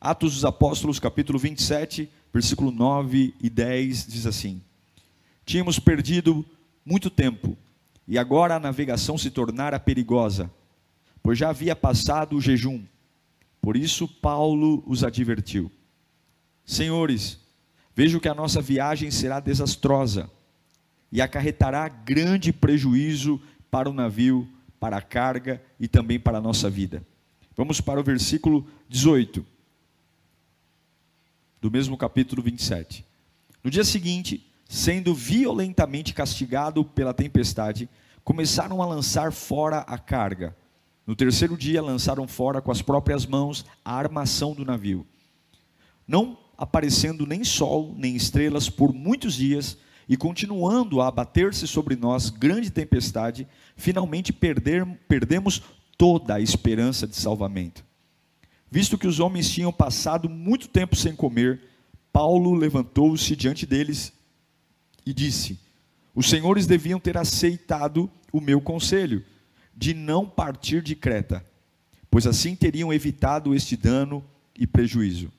Atos dos Apóstolos, capítulo 27, versículo 9 e 10, diz assim: Tínhamos perdido muito tempo, e agora a navegação se tornara perigosa, pois já havia passado o jejum. Por isso, Paulo os advertiu: Senhores, vejo que a nossa viagem será desastrosa e acarretará grande prejuízo para o navio, para a carga e também para a nossa vida. Vamos para o versículo 18 do mesmo capítulo 27. No dia seguinte, sendo violentamente castigado pela tempestade, começaram a lançar fora a carga. No terceiro dia, lançaram fora com as próprias mãos a armação do navio. Não aparecendo nem sol, nem estrelas por muitos dias, e continuando a abater-se sobre nós grande tempestade, finalmente perder, perdemos toda a esperança de salvamento. Visto que os homens tinham passado muito tempo sem comer, Paulo levantou-se diante deles e disse: Os senhores deviam ter aceitado o meu conselho de não partir de Creta, pois assim teriam evitado este dano e prejuízo.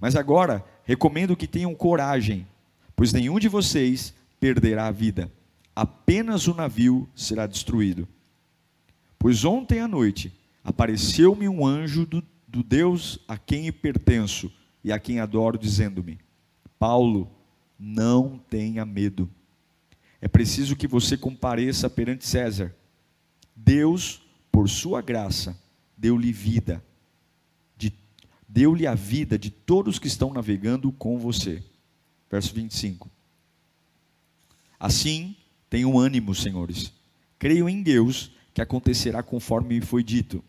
Mas agora recomendo que tenham coragem, pois nenhum de vocês perderá a vida, apenas o navio será destruído. Pois ontem à noite apareceu-me um anjo do do Deus a quem pertenço e a quem adoro, dizendo-me: Paulo, não tenha medo. É preciso que você compareça perante César. Deus, por sua graça, deu-lhe vida. De, deu-lhe a vida de todos que estão navegando com você. Verso 25. Assim, tenham ânimo, senhores. Creio em Deus que acontecerá conforme me foi dito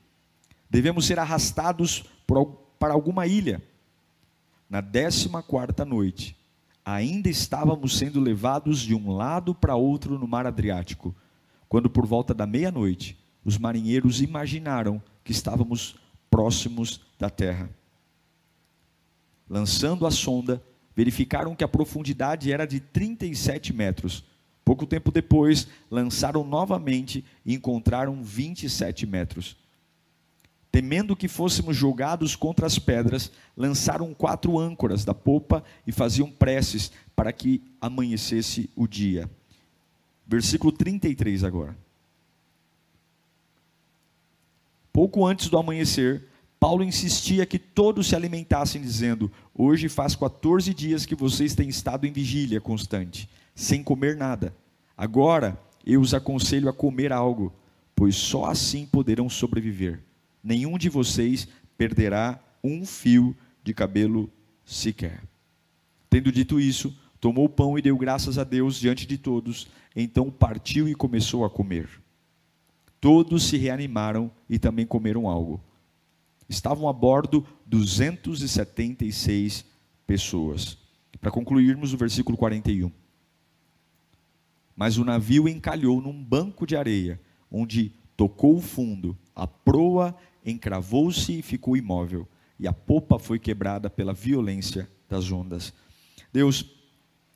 devemos ser arrastados para alguma ilha. Na décima quarta noite, ainda estávamos sendo levados de um lado para outro no mar Adriático, quando por volta da meia-noite, os marinheiros imaginaram que estávamos próximos da terra. Lançando a sonda, verificaram que a profundidade era de 37 metros. Pouco tempo depois, lançaram novamente e encontraram 27 metros temendo que fôssemos julgados contra as pedras, lançaram quatro âncoras da popa e faziam preces para que amanhecesse o dia. Versículo 33 agora. Pouco antes do amanhecer, Paulo insistia que todos se alimentassem, dizendo: Hoje faz 14 dias que vocês têm estado em vigília constante, sem comer nada. Agora eu os aconselho a comer algo, pois só assim poderão sobreviver nenhum de vocês perderá um fio de cabelo sequer. Tendo dito isso, tomou o pão e deu graças a Deus diante de todos, então partiu e começou a comer. Todos se reanimaram e também comeram algo. Estavam a bordo 276 pessoas. Para concluirmos o versículo 41. Mas o navio encalhou num banco de areia, onde tocou o fundo, a proa encravou-se e ficou imóvel, e a popa foi quebrada pela violência das ondas. Deus,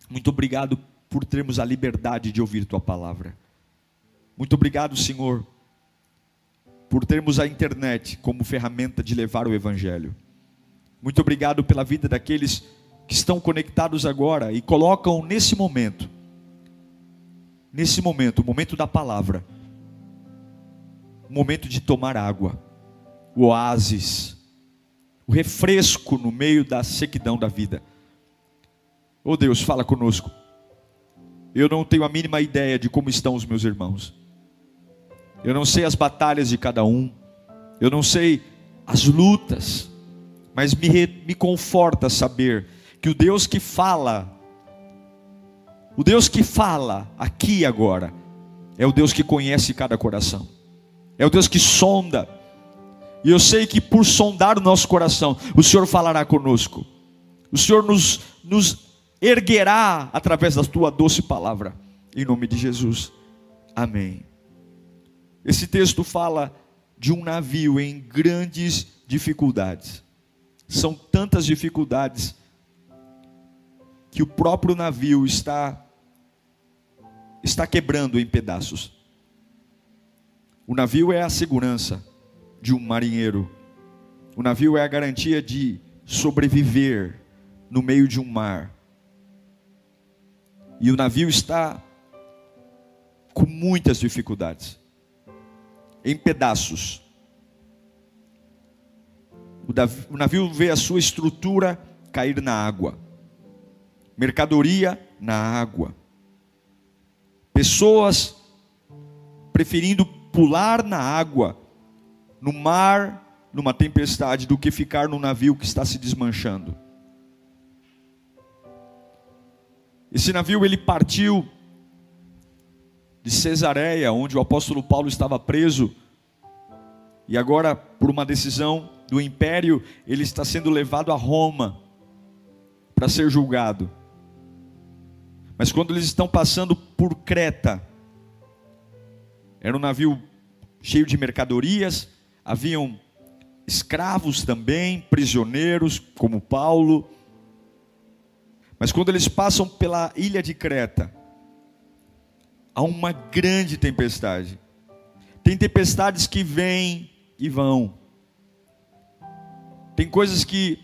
muito obrigado por termos a liberdade de ouvir tua palavra. Muito obrigado, Senhor, por termos a internet como ferramenta de levar o evangelho. Muito obrigado pela vida daqueles que estão conectados agora e colocam nesse momento, nesse momento, o momento da palavra, o momento de tomar água o oásis, o refresco no meio da sequidão da vida. Oh Deus, fala conosco. Eu não tenho a mínima ideia de como estão os meus irmãos. Eu não sei as batalhas de cada um. Eu não sei as lutas. Mas me, me conforta saber que o Deus que fala, o Deus que fala aqui agora, é o Deus que conhece cada coração. É o Deus que sonda E eu sei que por sondar o nosso coração, o Senhor falará conosco. O Senhor nos, nos erguerá através da tua doce palavra. Em nome de Jesus. Amém. Esse texto fala de um navio em grandes dificuldades. São tantas dificuldades que o próprio navio está está quebrando em pedaços. O navio é a segurança de um marinheiro. O navio é a garantia de sobreviver no meio de um mar. E o navio está com muitas dificuldades, em pedaços. O navio vê a sua estrutura cair na água, mercadoria na água, pessoas preferindo pular na água, no mar, numa tempestade, do que ficar no navio que está se desmanchando. Esse navio ele partiu de Cesareia, onde o apóstolo Paulo estava preso, e agora, por uma decisão do império, ele está sendo levado a Roma para ser julgado. Mas quando eles estão passando por Creta, era um navio cheio de mercadorias, haviam escravos também, prisioneiros, como Paulo. Mas quando eles passam pela ilha de Creta, há uma grande tempestade. Tem tempestades que vêm e vão. Tem coisas que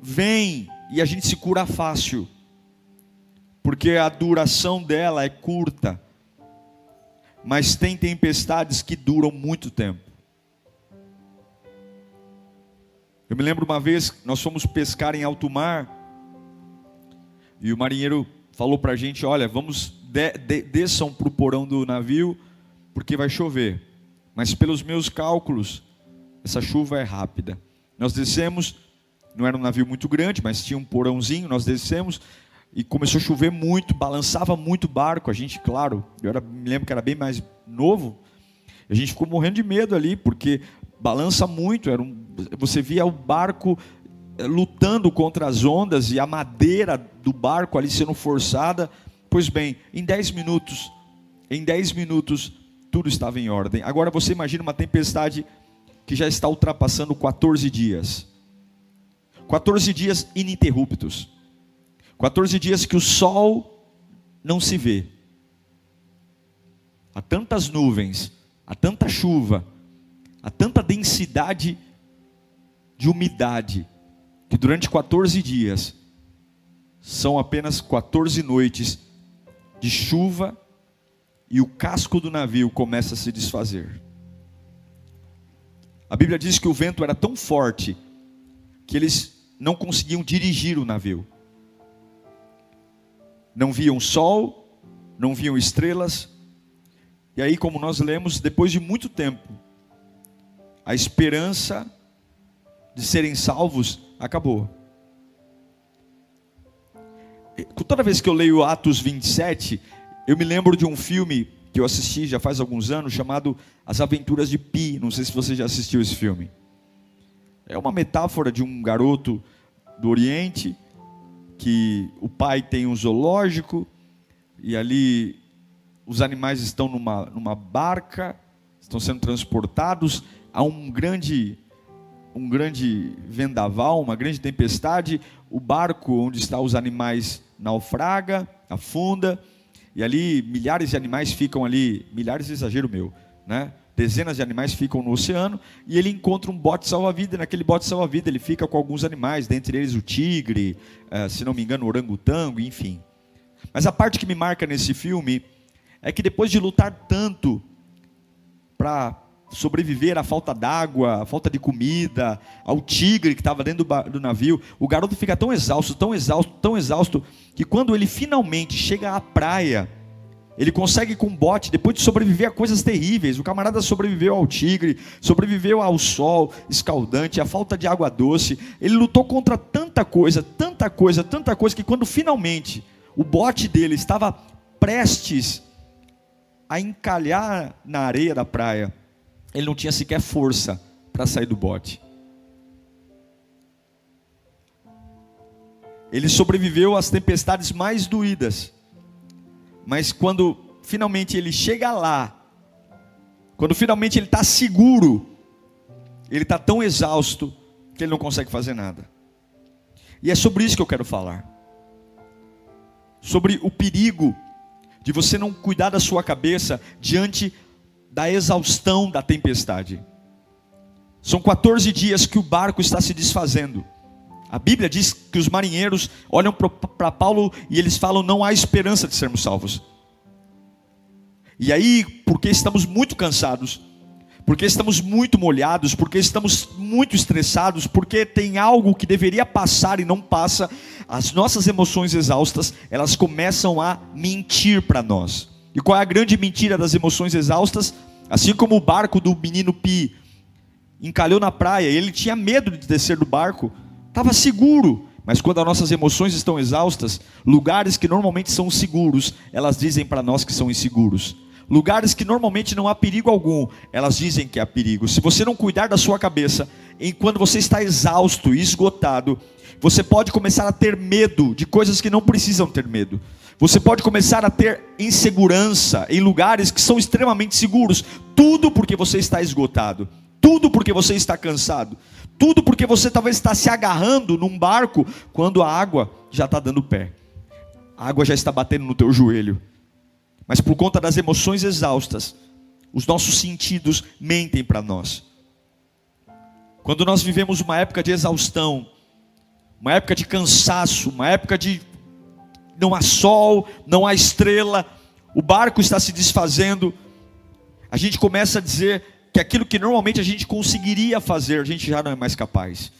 vêm e a gente se cura fácil, porque a duração dela é curta. Mas tem tempestades que duram muito tempo. Eu me lembro uma vez, nós fomos pescar em alto mar, e o marinheiro falou para a gente: olha, vamos de, de, desçam para o porão do navio, porque vai chover. Mas pelos meus cálculos, essa chuva é rápida. Nós descemos, não era um navio muito grande, mas tinha um porãozinho, nós descemos e começou a chover muito, balançava muito o barco. A gente, claro, eu era, me lembro que era bem mais novo, a gente ficou morrendo de medo ali, porque balança muito. Era um, você via o barco eh, lutando contra as ondas e a madeira do barco ali sendo forçada. Pois bem, em 10 minutos, em 10 minutos, tudo estava em ordem. Agora você imagina uma tempestade que já está ultrapassando 14 dias. 14 dias ininterruptos. 14 dias que o sol não se vê. Há tantas nuvens, há tanta chuva, há tanta densidade de umidade, que durante 14 dias são apenas 14 noites de chuva e o casco do navio começa a se desfazer. A Bíblia diz que o vento era tão forte que eles não conseguiam dirigir o navio. Não viam sol, não viam estrelas. E aí, como nós lemos, depois de muito tempo, a esperança de serem salvos acabou toda vez que eu leio Atos 27, eu me lembro de um filme que eu assisti já faz alguns anos, chamado As Aventuras de Pi. Não sei se você já assistiu esse filme. É uma metáfora de um garoto do Oriente, que o pai tem um zoológico, e ali os animais estão numa, numa barca, estão sendo transportados, há um grande um grande vendaval, uma grande tempestade, o barco onde estão os animais naufraga, afunda, e ali milhares de animais ficam ali, milhares de exagero meu, né? Dezenas de animais ficam no oceano e ele encontra um bote salva-vida. Naquele bote salva-vida ele fica com alguns animais, dentre eles o tigre, eh, se não me engano, o orangotango, enfim. Mas a parte que me marca nesse filme é que depois de lutar tanto para sobreviver à falta d'água, à falta de comida, ao tigre que estava dentro do, navio. O garoto fica tão exausto, tão exausto, tão exausto, que quando ele finalmente chega à praia, ele consegue com um bote, depois de sobreviver a coisas terríveis. O camarada sobreviveu ao tigre, sobreviveu ao sol escaldante, à falta de água doce. Ele lutou contra tanta coisa, tanta coisa, tanta coisa, que quando finalmente o bote dele estava prestes a encalhar na areia da praia, ele não tinha sequer força para sair do bote. Ele sobreviveu às tempestades mais doídas. Mas quando finalmente ele chega lá, quando finalmente ele está seguro, ele está tão exausto que ele não consegue fazer nada. E é sobre isso que eu quero falar. Sobre o perigo de você não cuidar da sua cabeça diante da exaustão da tempestade. São 14 dias que o barco está se desfazendo. A Bíblia diz que os marinheiros olham para Paulo e eles falam: não há esperança de sermos salvos. E aí, porque estamos muito cansados, porque estamos muito molhados, porque estamos muito estressados, porque tem algo que deveria passar e não passa, as nossas emoções exaustas, elas começam a mentir para nós. E qual é a grande mentira das emoções exaustas? Assim como o barco do menino Pi encalhou na praia, ele tinha medo de descer do barco, estava seguro. Mas quando as nossas emoções estão exaustas, lugares que normalmente são seguros, elas dizem para nós que são inseguros. Lugares que normalmente não há perigo algum, elas dizem que há perigo. Se você não cuidar da sua cabeça, enquanto você está exausto e esgotado, você pode começar a ter medo de coisas que não precisam ter medo. Você pode começar a ter insegurança em lugares que são extremamente seguros, tudo porque você está esgotado, tudo porque você está cansado. Tudo porque você talvez está se agarrando num barco quando a água já está dando pé. A água já está batendo no teu joelho. Mas por conta das emoções exaustas, os nossos sentidos mentem para nós. Quando nós vivemos uma época de exaustão, uma época de cansaço, uma época de não há sol, não há estrela, o barco está se desfazendo, a gente começa a dizer: que aquilo que normalmente a gente conseguiria fazer, a gente já não é mais capaz.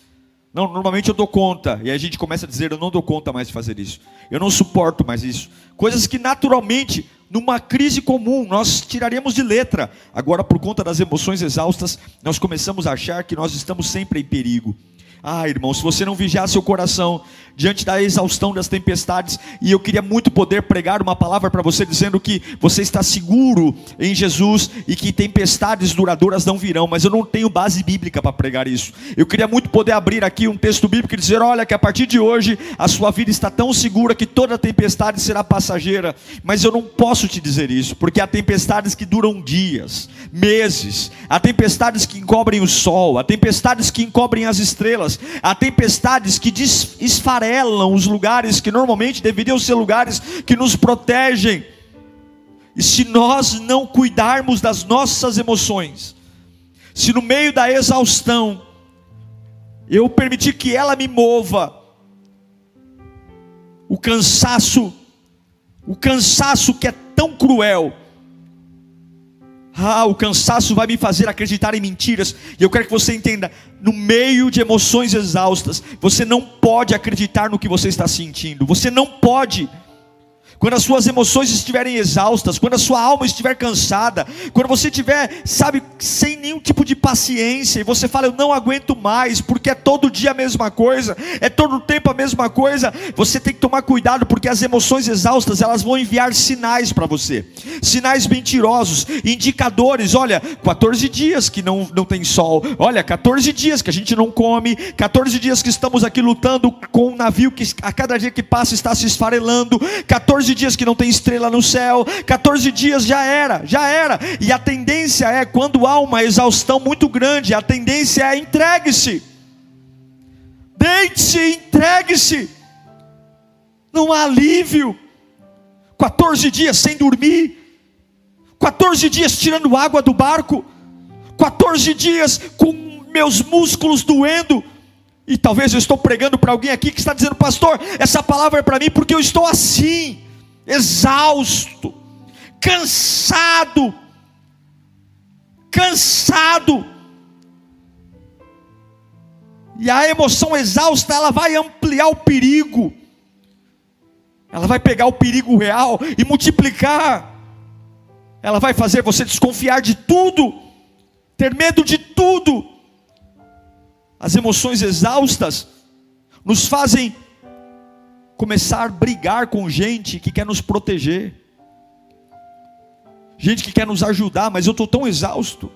Não, normalmente eu dou conta, e a gente começa a dizer: eu não dou conta mais de fazer isso, eu não suporto mais isso. Coisas que naturalmente, numa crise comum, nós tiraríamos de letra. Agora, por conta das emoções exaustas, nós começamos a achar que nós estamos sempre em perigo. Ah, irmão, se você não vigiar seu coração diante da exaustão das tempestades, e eu queria muito poder pregar uma palavra para você dizendo que você está seguro em Jesus e que tempestades duradouras não virão, mas eu não tenho base bíblica para pregar isso. Eu queria muito poder abrir aqui um texto bíblico e dizer: olha, que a partir de hoje a sua vida está tão segura que toda tempestade será passageira, mas eu não posso te dizer isso, porque há tempestades que duram dias, meses, há tempestades que encobrem o sol, há tempestades que encobrem as estrelas há tempestades que esfarelam os lugares que normalmente deveriam ser lugares que nos protegem. E se nós não cuidarmos das nossas emoções, se no meio da exaustão eu permitir que ela me mova, o cansaço, o cansaço que é tão cruel, ah, o cansaço vai me fazer acreditar em mentiras. E eu quero que você entenda: no meio de emoções exaustas, você não pode acreditar no que você está sentindo. Você não pode quando as suas emoções estiverem exaustas, quando a sua alma estiver cansada, quando você estiver, sabe, sem nenhum tipo de paciência, e você fala, eu não aguento mais, porque é todo dia a mesma coisa, é todo tempo a mesma coisa, você tem que tomar cuidado, porque as emoções exaustas, elas vão enviar sinais para você, sinais mentirosos, indicadores, olha, 14 dias que não, não tem sol, olha, 14 dias que a gente não come, 14 dias que estamos aqui lutando com um navio que a cada dia que passa está se esfarelando, 14 14 dias que não tem estrela no céu, 14 dias já era, já era. E a tendência é, quando há uma exaustão muito grande, a tendência é entregue-se. Deite-se, entregue-se. Não há alívio. 14 dias sem dormir, 14 dias tirando água do barco, 14 dias com meus músculos doendo. E talvez eu estou pregando para alguém aqui que está dizendo, pastor, essa palavra é para mim porque eu estou assim exausto, cansado, cansado. E a emoção exausta, ela vai ampliar o perigo. Ela vai pegar o perigo real e multiplicar. Ela vai fazer você desconfiar de tudo, ter medo de tudo. As emoções exaustas nos fazem começar a brigar com gente que quer nos proteger, gente que quer nos ajudar, mas eu estou tão exausto.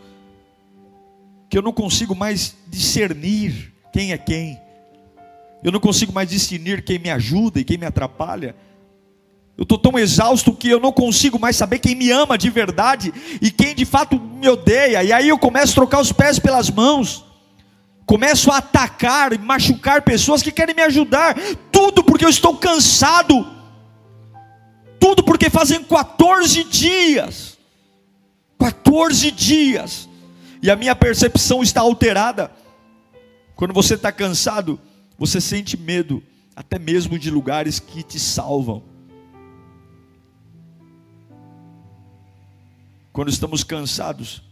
que eu não consigo mais discernir quem é quem. Eu não consigo mais discernir quem me ajuda e quem me atrapalha. Eu estou tão exausto que eu não consigo mais saber quem me ama de verdade e quem de fato me odeia. E aí eu começo a trocar os pés pelas mãos. Começo a atacar e machucar pessoas que querem me ajudar. Tudo porque eu estou cansado. Tudo porque fazem 14 dias. 14 dias. E a minha percepção está alterada. Quando você está cansado, você sente medo, até mesmo de lugares que te salvam. Quando estamos cansados,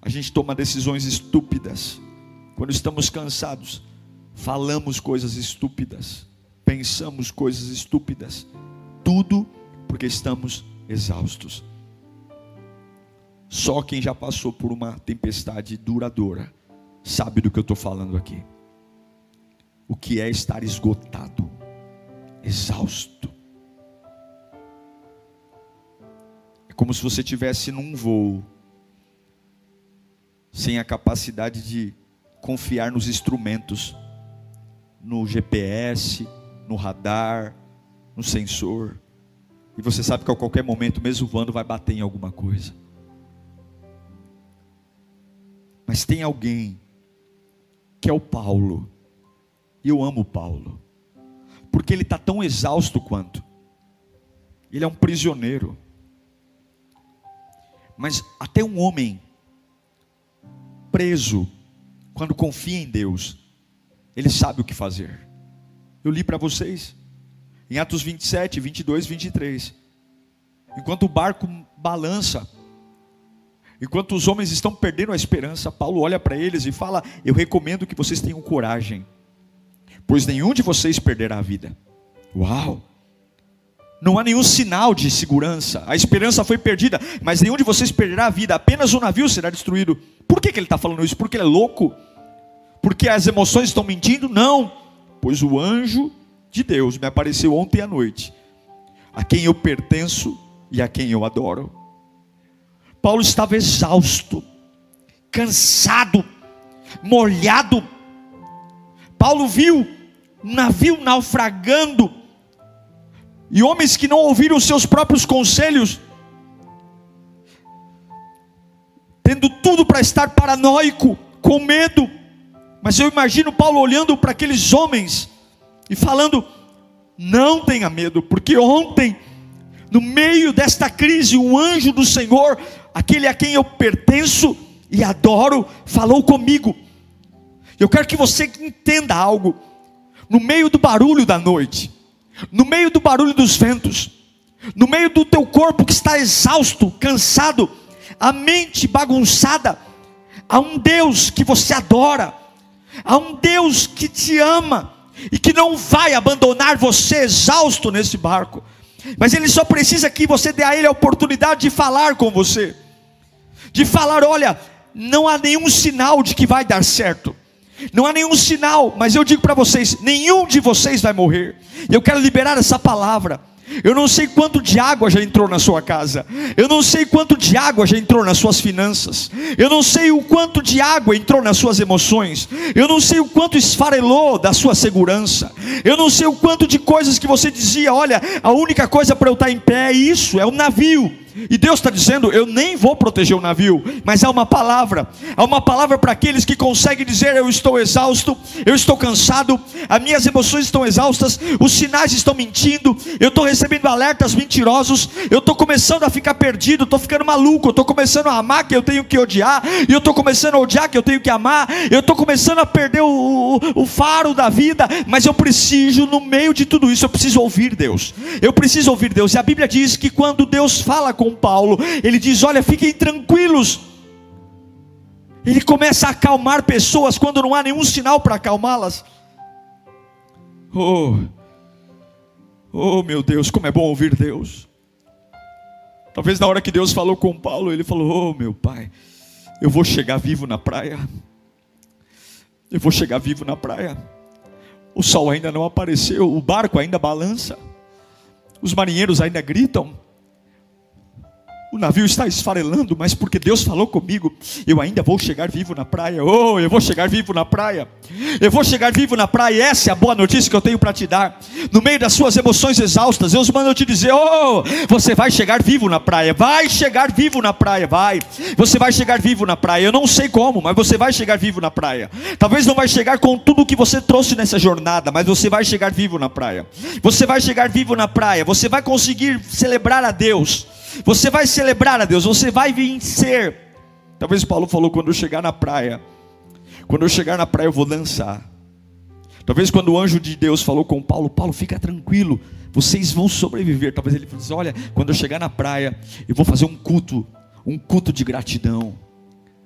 a gente toma decisões estúpidas. Quando estamos cansados, falamos coisas estúpidas, pensamos coisas estúpidas. Tudo porque estamos exaustos. Só quem já passou por uma tempestade duradoura sabe do que eu estou falando aqui. O que é estar esgotado, exausto. É como se você tivesse num voo sem a capacidade de confiar nos instrumentos, no GPS, no radar, no sensor. E você sabe que a qualquer momento, mesmo voando, vai bater em alguma coisa. Mas tem alguém que é o Paulo. E eu amo Paulo, porque ele está tão exausto quanto. Ele é um prisioneiro. Mas até um homem preso, quando confia em Deus, ele sabe o que fazer. Eu li para vocês, em Atos 27, 22, 23. Enquanto o barco balança, Enquanto os homens estão perdendo a esperança, Paulo olha para eles e fala: Eu recomendo que vocês tenham coragem, pois nenhum de vocês perderá a vida. Uau! Não há nenhum sinal de segurança, a esperança foi perdida, mas nenhum de vocês perderá a vida, apenas o navio será destruído. Por que, que ele está falando isso? Porque ele é louco? Porque as emoções estão mentindo? Não, pois o anjo de Deus me apareceu ontem à noite, a quem eu pertenço e a quem eu adoro. Paulo estava exausto, cansado, molhado. Paulo viu um navio naufragando, e homens que não ouviram seus próprios conselhos, tendo tudo para estar paranoico, com medo. Mas eu imagino Paulo olhando para aqueles homens e falando: não tenha medo, porque ontem, no meio desta crise, um anjo do Senhor aquele a quem eu pertenço e adoro, falou comigo. Eu quero que você entenda algo. No meio do barulho da noite, no meio do barulho dos ventos, no meio do teu corpo que está exausto, cansado, a mente bagunçada, há um Deus que você adora, há um Deus que te ama e que não vai abandonar você exausto nesse barco. Mas ele só precisa que você dê a ele a oportunidade de falar com você, de falar: olha, não há nenhum sinal de que vai dar certo. Não há nenhum sinal, mas eu digo para vocês: nenhum de vocês vai morrer. Eu quero liberar essa palavra. Eu não sei quanto de água já entrou na sua casa. Eu não sei quanto de água já entrou nas suas finanças. Eu não sei o quanto de água entrou nas suas emoções. Eu não sei o quanto esfarelou da sua segurança. Eu não sei o quanto de coisas que você dizia: olha, a única coisa para eu estar em pé é isso, é o navio. E Deus está dizendo: Eu nem vou proteger o navio, mas há uma palavra, há uma palavra para aqueles que conseguem dizer: Eu estou exausto, eu estou cansado, as minhas emoções estão exaustas, os sinais estão mentindo, eu estou recebendo alertas mentirosos, eu estou começando a ficar perdido, estou ficando maluco, eu estou começando a amar que eu tenho que odiar, e eu estou começando a odiar que eu tenho que amar, eu estou começando a perder o, o, o faro da vida, mas eu preciso, no meio de tudo isso, eu preciso ouvir Deus, eu preciso ouvir Deus, e a Bíblia diz que quando Deus fala com Paulo, ele diz: Olha, fiquem tranquilos. Ele começa a acalmar pessoas quando não há nenhum sinal para acalmá-las. Oh, oh meu Deus, como é bom ouvir Deus. Talvez na hora que Deus falou com Paulo, ele falou: Oh meu pai, eu vou chegar vivo na praia. Eu vou chegar vivo na praia. O sol ainda não apareceu, o barco ainda balança, os marinheiros ainda gritam, o navio está esfarelando, mas porque Deus falou comigo, eu ainda vou chegar vivo na praia. Oh, eu vou chegar vivo na praia. Eu vou chegar vivo na praia. Essa é a boa notícia que eu tenho para te dar. No meio das suas emoções exaustas, Deus manda eu te dizer: Oh, você vai chegar vivo na praia. Vai chegar vivo na praia. Vai. Você vai chegar vivo na praia. Eu não sei como, mas você vai chegar vivo na praia. Talvez não vai chegar com tudo que você trouxe nessa jornada, mas você vai chegar vivo na praia. Você vai chegar vivo na praia. Você vai conseguir celebrar a Deus. Você vai celebrar a Deus, você vai vencer. Talvez Paulo falou: quando eu chegar na praia, quando eu chegar na praia eu vou dançar. Talvez quando o anjo de Deus falou com Paulo: Paulo, fica tranquilo, vocês vão sobreviver. Talvez ele falou assim: olha, quando eu chegar na praia, eu vou fazer um culto, um culto de gratidão.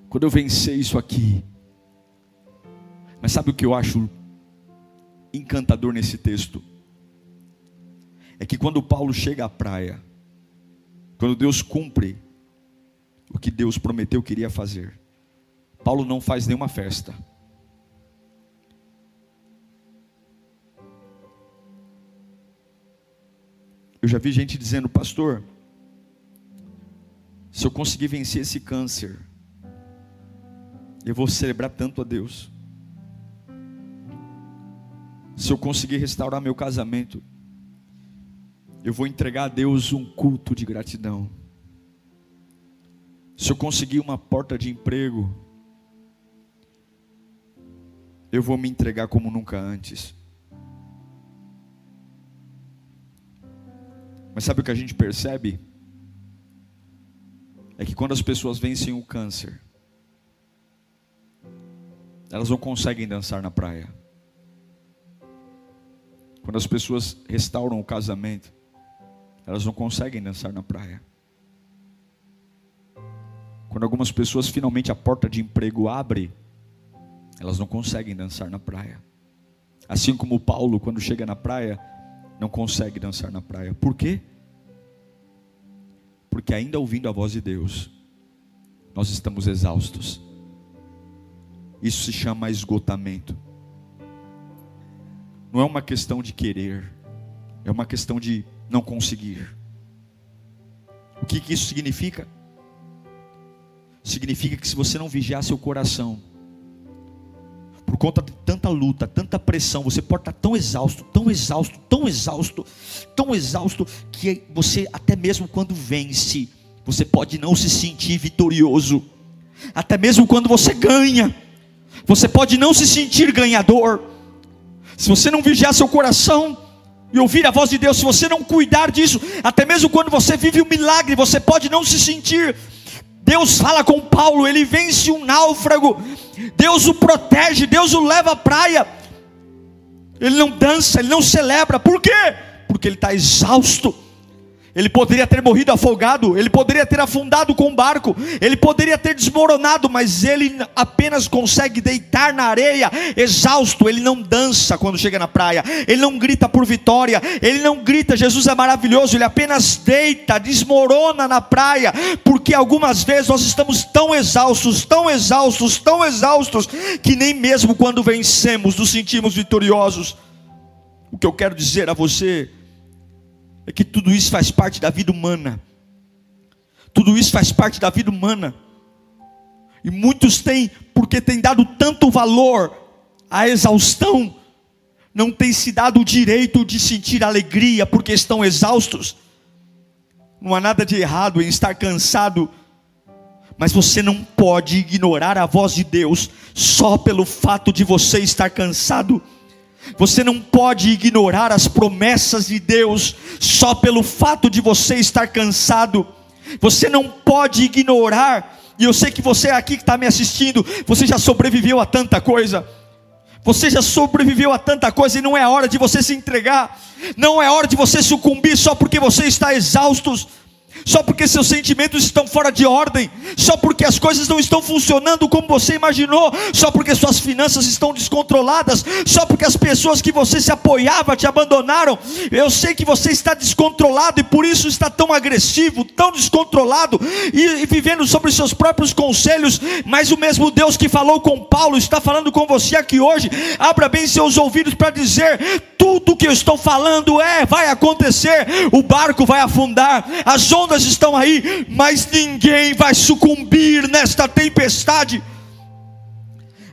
Quando eu vencer isso aqui. Mas sabe o que eu acho encantador nesse texto? É que quando Paulo chega à praia, quando Deus cumpre o que Deus prometeu que iria fazer, Paulo não faz nenhuma festa. Eu já vi gente dizendo, pastor, se eu conseguir vencer esse câncer, eu vou celebrar tanto a Deus. Se eu conseguir restaurar meu casamento, eu vou entregar a Deus um culto de gratidão. Se eu conseguir uma porta de emprego, eu vou me entregar como nunca antes. Mas sabe o que a gente percebe? É que quando as pessoas vencem o câncer, elas não conseguem dançar na praia. Quando as pessoas restauram o casamento, elas não conseguem dançar na praia. Quando algumas pessoas finalmente a porta de emprego abre, elas não conseguem dançar na praia. Assim como Paulo, quando chega na praia, não consegue dançar na praia. Por quê? Porque ainda ouvindo a voz de Deus, nós estamos exaustos. Isso se chama esgotamento. Não é uma questão de querer, é uma questão de não conseguir. O que, que isso significa? Significa que se você não vigiar seu coração, por conta de tanta luta, tanta pressão, você pode estar tão exausto, tão exausto, tão exausto, tão exausto, que você, até mesmo quando vence, você pode não se sentir vitorioso, até mesmo quando você ganha, você pode não se sentir ganhador, se você não vigiar seu coração, e ouvir a voz de Deus, se você não cuidar disso, até mesmo quando você vive um milagre, você pode não se sentir. Deus fala com Paulo, ele vence um náufrago, Deus o protege, Deus o leva à praia. Ele não dança, ele não celebra, por quê? Porque ele está exausto. Ele poderia ter morrido afogado, ele poderia ter afundado com o barco, ele poderia ter desmoronado, mas ele apenas consegue deitar na areia, exausto. Ele não dança quando chega na praia, ele não grita por vitória, ele não grita, Jesus é maravilhoso, ele apenas deita, desmorona na praia, porque algumas vezes nós estamos tão exaustos, tão exaustos, tão exaustos, que nem mesmo quando vencemos nos sentimos vitoriosos. O que eu quero dizer a você, é que tudo isso faz parte da vida humana. Tudo isso faz parte da vida humana. E muitos têm, porque têm dado tanto valor à exaustão, não têm se dado o direito de sentir alegria porque estão exaustos. Não há nada de errado em estar cansado, mas você não pode ignorar a voz de Deus só pelo fato de você estar cansado. Você não pode ignorar as promessas de Deus só pelo fato de você estar cansado. Você não pode ignorar, e eu sei que você aqui que está me assistindo, você já sobreviveu a tanta coisa. Você já sobreviveu a tanta coisa e não é hora de você se entregar, não é hora de você sucumbir só porque você está exausto só porque seus sentimentos estão fora de ordem, só porque as coisas não estão funcionando como você imaginou, só porque suas finanças estão descontroladas, só porque as pessoas que você se apoiava te abandonaram. Eu sei que você está descontrolado e por isso está tão agressivo, tão descontrolado e, e vivendo sobre seus próprios conselhos, mas o mesmo Deus que falou com Paulo está falando com você aqui hoje. Abra bem seus ouvidos para dizer: tudo que eu estou falando é, vai acontecer, o barco vai afundar, as ondas ondas estão aí, mas ninguém vai sucumbir nesta tempestade.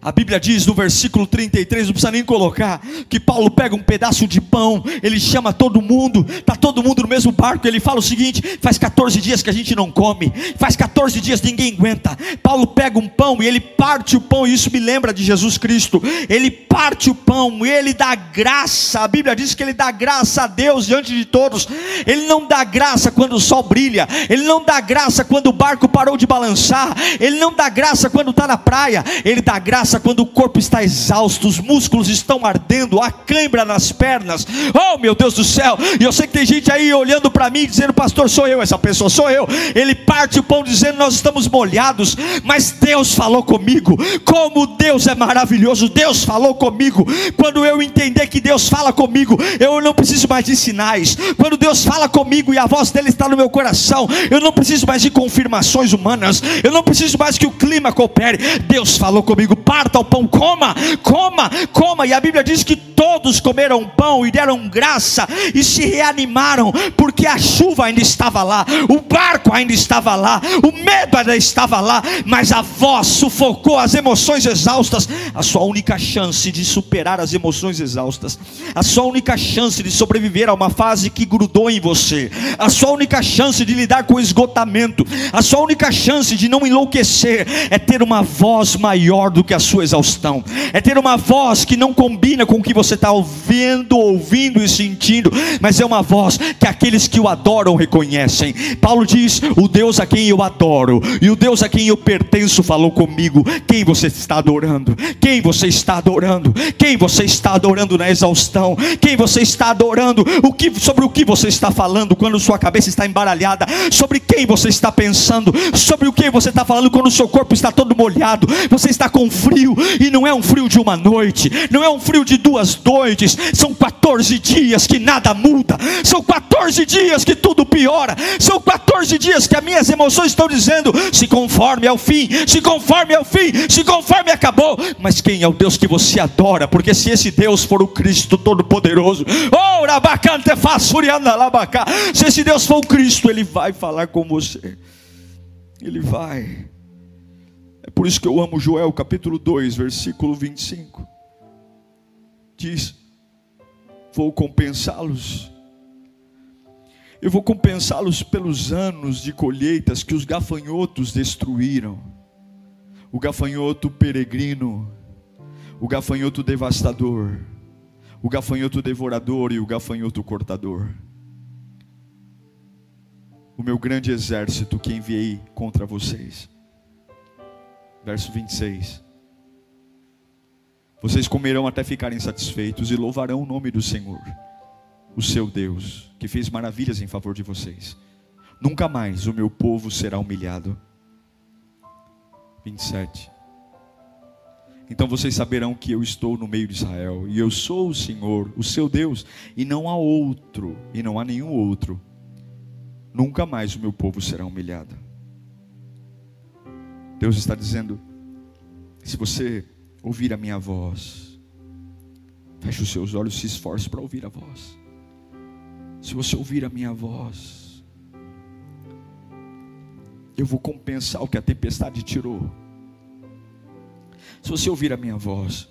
A Bíblia diz no versículo 33, não precisa nem colocar, que Paulo pega um pedaço de pão, ele chama todo mundo, está todo mundo no mesmo barco, ele fala o seguinte: faz 14 dias que a gente não come, faz 14 dias ninguém aguenta. Paulo pega um pão e ele parte o pão, e isso me lembra de Jesus Cristo. Ele parte o pão e ele dá graça. A Bíblia diz que ele dá graça a Deus diante de todos. Ele não dá graça quando o sol brilha, ele não dá graça quando o barco parou de balançar, ele não dá graça quando está na praia, ele dá graça quando o corpo está exausto, os músculos estão ardendo, há cãibra nas pernas. Oh, meu Deus do céu! E eu sei que tem gente aí olhando para mim dizendo: Pastor, sou eu, essa pessoa sou eu. Ele parte o pão dizendo: Nós estamos molhados, mas Deus falou comigo. Como Deus é maravilhoso! Deus falou comigo. Quando eu entender que Deus fala comigo, eu não preciso mais de sinais. Quando Deus fala comigo e a voz dele está no meu coração, eu não preciso mais de confirmações humanas. Eu não preciso mais que o clima coopere. Deus falou comigo. Pai, parta o pão, coma, coma, coma. E a Bíblia diz que todos comeram pão e deram graça e se reanimaram, porque a chuva ainda estava lá, o barco ainda estava lá, o medo ainda estava lá, mas a voz sufocou as emoções exaustas. A sua única chance de superar as emoções exaustas, a sua única chance de sobreviver a uma fase que grudou em você, a sua única chance de lidar com o esgotamento, a sua única chance de não enlouquecer é ter uma voz maior do que a sua exaustão, é ter uma voz que não combina com o que você está ouvindo, ouvindo e sentindo, mas é uma voz que aqueles que o adoram reconhecem. Paulo diz: O Deus a quem eu adoro e o Deus a quem eu pertenço falou comigo. Quem você está adorando? Quem você está adorando? Quem você está adorando na exaustão? Quem você está adorando? O que sobre o que você está falando quando sua cabeça está embaralhada? Sobre quem você está pensando? Sobre o que você está falando quando seu corpo está todo molhado? Você está com frio frio, e não é um frio de uma noite, não é um frio de duas noites, são 14 dias que nada muda, são 14 dias que tudo piora, são 14 dias que as minhas emoções estão dizendo: se conforme ao fim, se conforme ao fim, se conforme acabou. Mas quem é o Deus que você adora? Porque se esse Deus for o Cristo Todo-Poderoso, oh, se esse Deus for o Cristo, Ele vai falar com você, Ele vai. Por isso que eu amo Joel capítulo 2, versículo 25. Diz: Vou compensá-los. Eu vou compensá-los pelos anos de colheitas que os gafanhotos destruíram. O gafanhoto peregrino, o gafanhoto devastador, o gafanhoto devorador e o gafanhoto cortador. O meu grande exército que enviei contra vocês verso 26. Vocês comerão até ficarem satisfeitos e louvarão o nome do Senhor, o seu Deus, que fez maravilhas em favor de vocês. Nunca mais o meu povo será humilhado. 27. Então vocês saberão que eu estou no meio de Israel, e eu sou o Senhor, o seu Deus, e não há outro, e não há nenhum outro. Nunca mais o meu povo será humilhado. Deus está dizendo: se você ouvir a minha voz, feche os seus olhos, se esforce para ouvir a voz. Se você ouvir a minha voz, eu vou compensar o que a tempestade tirou. Se você ouvir a minha voz,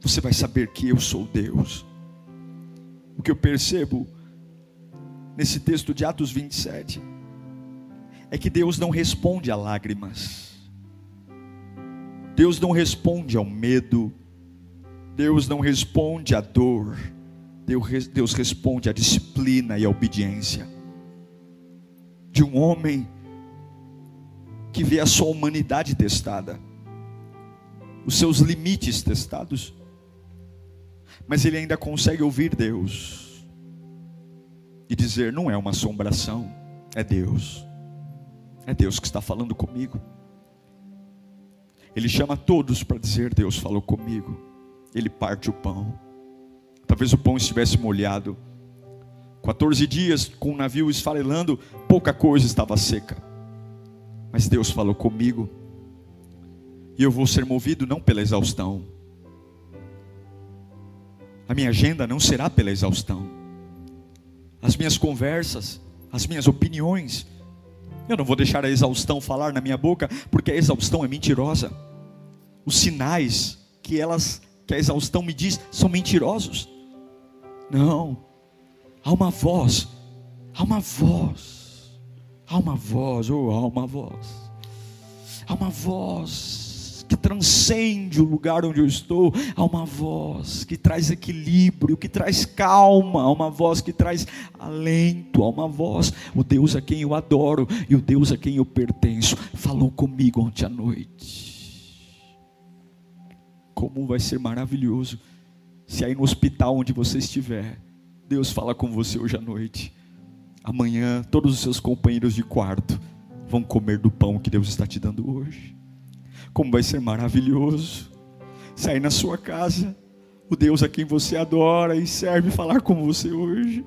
você vai saber que eu sou Deus. O que eu percebo nesse texto de Atos 27 é que Deus não responde a lágrimas, Deus não responde ao medo, Deus não responde à dor, Deus responde à disciplina e à obediência. De um homem que vê a sua humanidade testada, os seus limites testados, mas ele ainda consegue ouvir Deus e dizer: não é uma assombração, é Deus. É Deus que está falando comigo. Ele chama todos para dizer: Deus falou comigo. Ele parte o pão. Talvez o pão estivesse molhado. 14 dias com o navio esfarelando, pouca coisa estava seca. Mas Deus falou comigo. E eu vou ser movido não pela exaustão. A minha agenda não será pela exaustão. As minhas conversas as minhas opiniões. Eu não vou deixar a exaustão falar na minha boca, porque a exaustão é mentirosa. Os sinais que elas que a exaustão me diz são mentirosos. Não. Há uma voz. Há uma voz. Há uma voz, oh, há uma voz. Há uma voz transcende o lugar onde eu estou, há uma voz que traz equilíbrio, que traz calma, há uma voz que traz alento, há uma voz, o Deus a quem eu adoro e o Deus a quem eu pertenço, falou comigo ontem à noite. Como vai ser maravilhoso se aí no hospital onde você estiver, Deus fala com você hoje à noite. Amanhã, todos os seus companheiros de quarto vão comer do pão que Deus está te dando hoje. Como vai ser maravilhoso sair na sua casa, o Deus a quem você adora e serve falar com você hoje.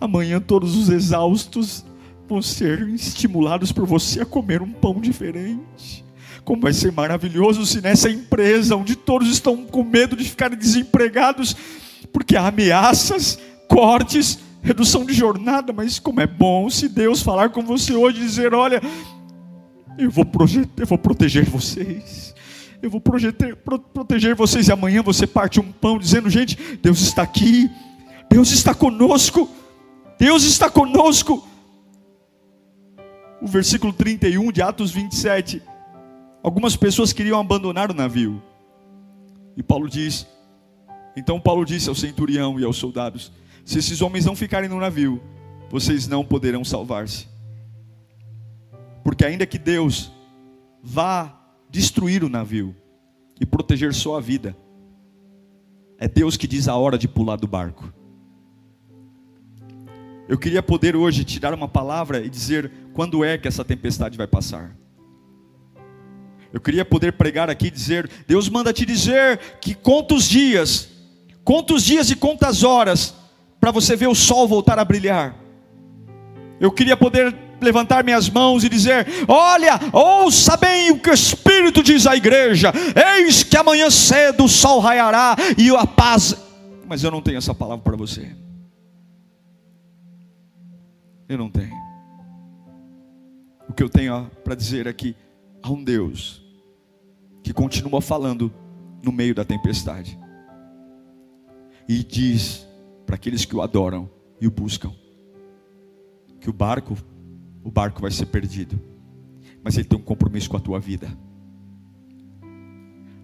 Amanhã todos os exaustos vão ser estimulados por você a comer um pão diferente. Como vai ser maravilhoso se nessa empresa onde todos estão com medo de ficarem desempregados, porque há ameaças, cortes, redução de jornada, mas como é bom se Deus falar com você hoje e dizer: olha, eu vou, projetar, eu vou proteger vocês. Eu vou projetar, pro, proteger vocês. E amanhã você parte um pão dizendo: gente, Deus está aqui. Deus está conosco. Deus está conosco. O versículo 31 de Atos 27. Algumas pessoas queriam abandonar o navio. E Paulo diz: Então Paulo disse ao centurião e aos soldados: Se esses homens não ficarem no navio, vocês não poderão salvar-se. Porque ainda que Deus vá destruir o navio e proteger sua vida, é Deus que diz a hora de pular do barco. Eu queria poder hoje te dar uma palavra e dizer quando é que essa tempestade vai passar. Eu queria poder pregar aqui e dizer: Deus manda te dizer que conta os dias, conta os dias e conta as horas, para você ver o sol voltar a brilhar. Eu queria poder levantar minhas mãos e dizer: Olha, ouça bem o que o Espírito diz à igreja: Eis que amanhã cedo o sol raiará e a paz. Mas eu não tenho essa palavra para você. Eu não tenho. O que eu tenho para dizer é que há um Deus que continua falando no meio da tempestade e diz para aqueles que o adoram e o buscam que o barco o barco vai ser perdido. Mas ele tem um compromisso com a tua vida.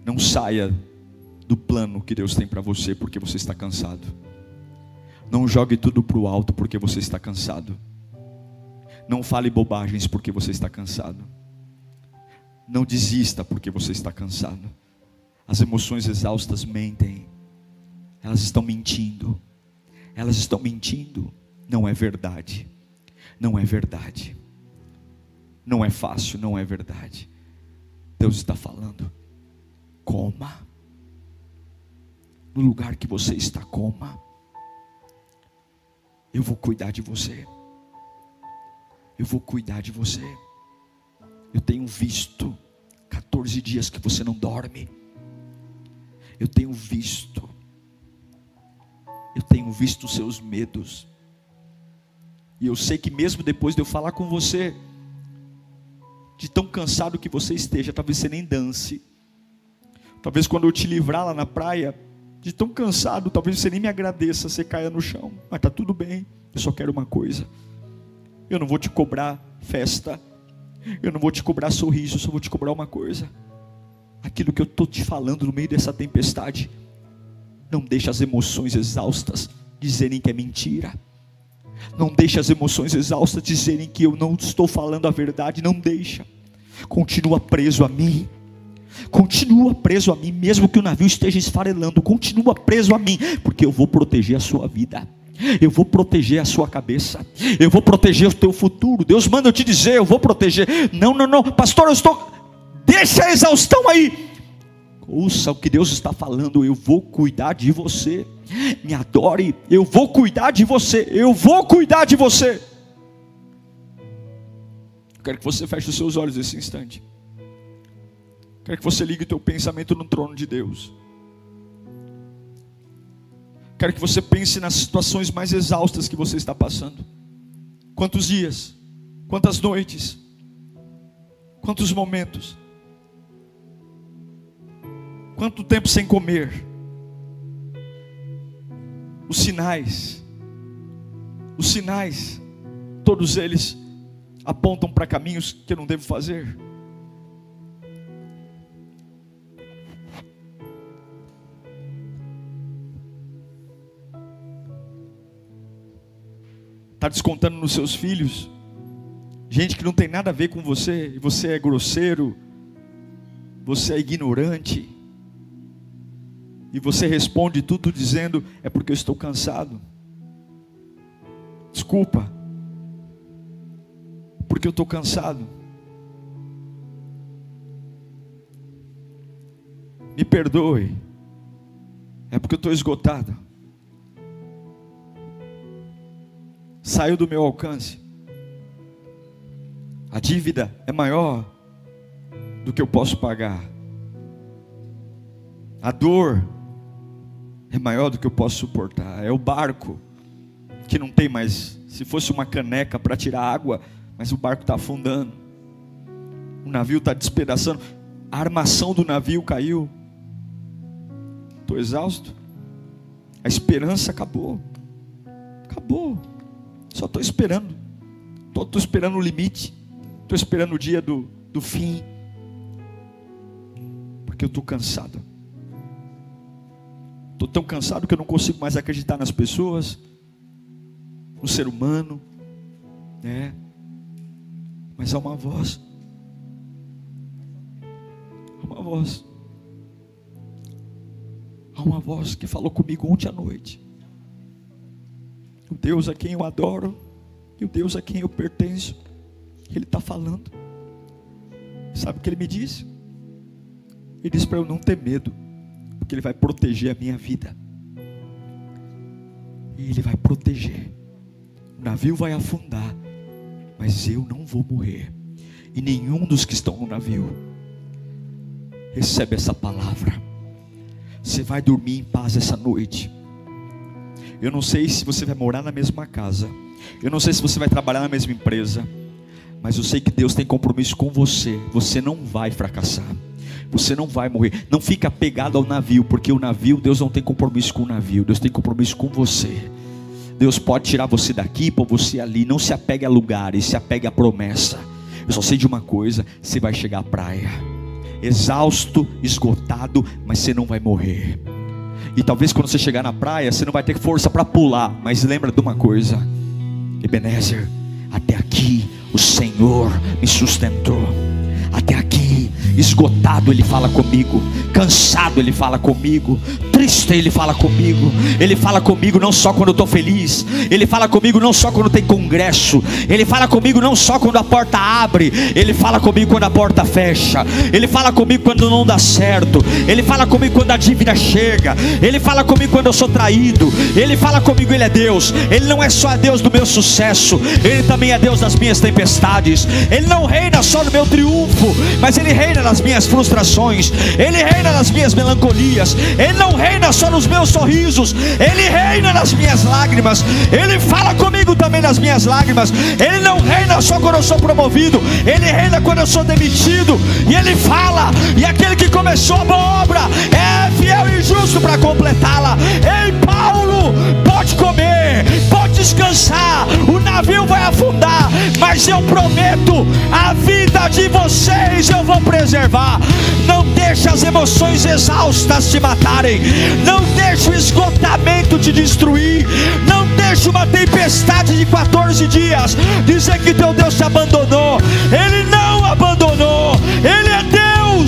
Não saia do plano que Deus tem para você porque você está cansado. Não jogue tudo para o alto porque você está cansado. Não fale bobagens porque você está cansado. Não desista porque você está cansado. As emoções exaustas mentem. Elas estão mentindo. Elas estão mentindo. Não é verdade não é verdade. Não é fácil, não é verdade. Deus está falando, coma. No lugar que você está, coma. Eu vou cuidar de você. Eu vou cuidar de você. Eu tenho visto 14 dias que você não dorme. Eu tenho visto. Eu tenho visto os seus medos. E eu sei que mesmo depois de eu falar com você, de tão cansado que você esteja, talvez você nem dance. Talvez quando eu te livrar lá na praia, de tão cansado, talvez você nem me agradeça, você caia no chão. Mas tá tudo bem. Eu só quero uma coisa. Eu não vou te cobrar festa. Eu não vou te cobrar sorriso, eu só vou te cobrar uma coisa. Aquilo que eu estou te falando no meio dessa tempestade, não deixe as emoções exaustas dizerem que é mentira. Não deixe as emoções exaustas dizerem que eu não estou falando a verdade. Não deixa. Continua preso a mim. Continua preso a mim, mesmo que o navio esteja esfarelando. Continua preso a mim, porque eu vou proteger a sua vida. Eu vou proteger a sua cabeça. Eu vou proteger o teu futuro. Deus manda eu te dizer, eu vou proteger. Não, não, não, pastor, eu estou. Deixa a exaustão aí. Ouça o que Deus está falando. Eu vou cuidar de você me adore, eu vou cuidar de você, eu vou cuidar de você. quero que você feche os seus olhos nesse instante. quero que você ligue o teu pensamento no trono de Deus. Quero que você pense nas situações mais exaustas que você está passando. Quantos dias? Quantas noites? Quantos momentos? Quanto tempo sem comer? Os sinais, os sinais, todos eles apontam para caminhos que eu não devo fazer. Está descontando nos seus filhos, gente que não tem nada a ver com você, e você é grosseiro, você é ignorante, e você responde tudo dizendo: é porque eu estou cansado. Desculpa, porque eu estou cansado. Me perdoe, é porque eu estou esgotado. Saiu do meu alcance. A dívida é maior do que eu posso pagar. A dor é maior do que eu posso suportar. É o barco que não tem mais. Se fosse uma caneca para tirar água, mas o barco está afundando. O navio está despedaçando. A armação do navio caiu. Estou exausto. A esperança acabou. Acabou. Só estou esperando. Estou esperando o limite. Estou esperando o dia do, do fim. Porque eu estou cansado. Estou tão cansado que eu não consigo mais acreditar nas pessoas, no ser humano, né? Mas há uma voz, há uma voz, há uma voz que falou comigo ontem à noite. O Deus a quem eu adoro, e o Deus a quem eu pertenço, Ele está falando. Sabe o que Ele me disse? Ele disse para eu não ter medo porque Ele vai proteger a minha vida. E Ele vai proteger. O navio vai afundar, mas eu não vou morrer. E nenhum dos que estão no navio recebe essa palavra. Você vai dormir em paz essa noite. Eu não sei se você vai morar na mesma casa. Eu não sei se você vai trabalhar na mesma empresa. Mas eu sei que Deus tem compromisso com você. Você não vai fracassar. Você não vai morrer. Não fica apegado ao navio, porque o navio, Deus não tem compromisso com o navio, Deus tem compromisso com você. Deus pode tirar você daqui pôr você ali. Não se apegue a lugares, se apegue à promessa. Eu só sei de uma coisa: você vai chegar à praia, exausto, esgotado, mas você não vai morrer. E talvez quando você chegar na praia, você não vai ter força para pular, mas lembra de uma coisa: Ebenezer, até aqui o Senhor me sustentou. Esgotado, Ele fala comigo, cansado, Ele fala comigo, triste, Ele fala comigo. Ele fala comigo não só quando eu estou feliz, Ele fala comigo não só quando tem congresso, Ele fala comigo não só quando a porta abre, Ele fala comigo quando a porta fecha, Ele fala comigo quando não dá certo, Ele fala comigo quando a dívida chega, Ele fala comigo quando eu sou traído, Ele fala comigo, Ele é Deus, Ele não é só Deus do meu sucesso, Ele também é Deus das minhas tempestades, Ele não reina só no meu triunfo, mas Ele reina nas minhas frustrações, Ele reina nas minhas melancolias, Ele não reina só nos meus sorrisos, Ele reina nas minhas lágrimas, Ele fala comigo também nas minhas lágrimas, Ele não reina só quando eu sou promovido, Ele reina quando eu sou demitido, e Ele fala, e aquele que começou a boa obra é fiel e justo para completá-la. Ei, Paulo, pode comer, pode descansar, o navio vai afundar, mas eu prometo, a vida de vocês eu vou preservar. Não deixe as emoções exaustas te matarem, não deixe o esgotamento te destruir, não deixe uma tempestade de 14 dias dizer que teu Deus te abandonou. Ele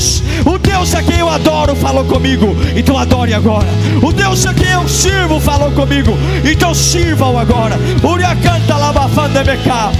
Deus. O Deus a quem eu adoro falou comigo, então adore agora. O Deus a quem eu sirvo falou comigo, então sirva-o agora. Uriacanta labafandebeka.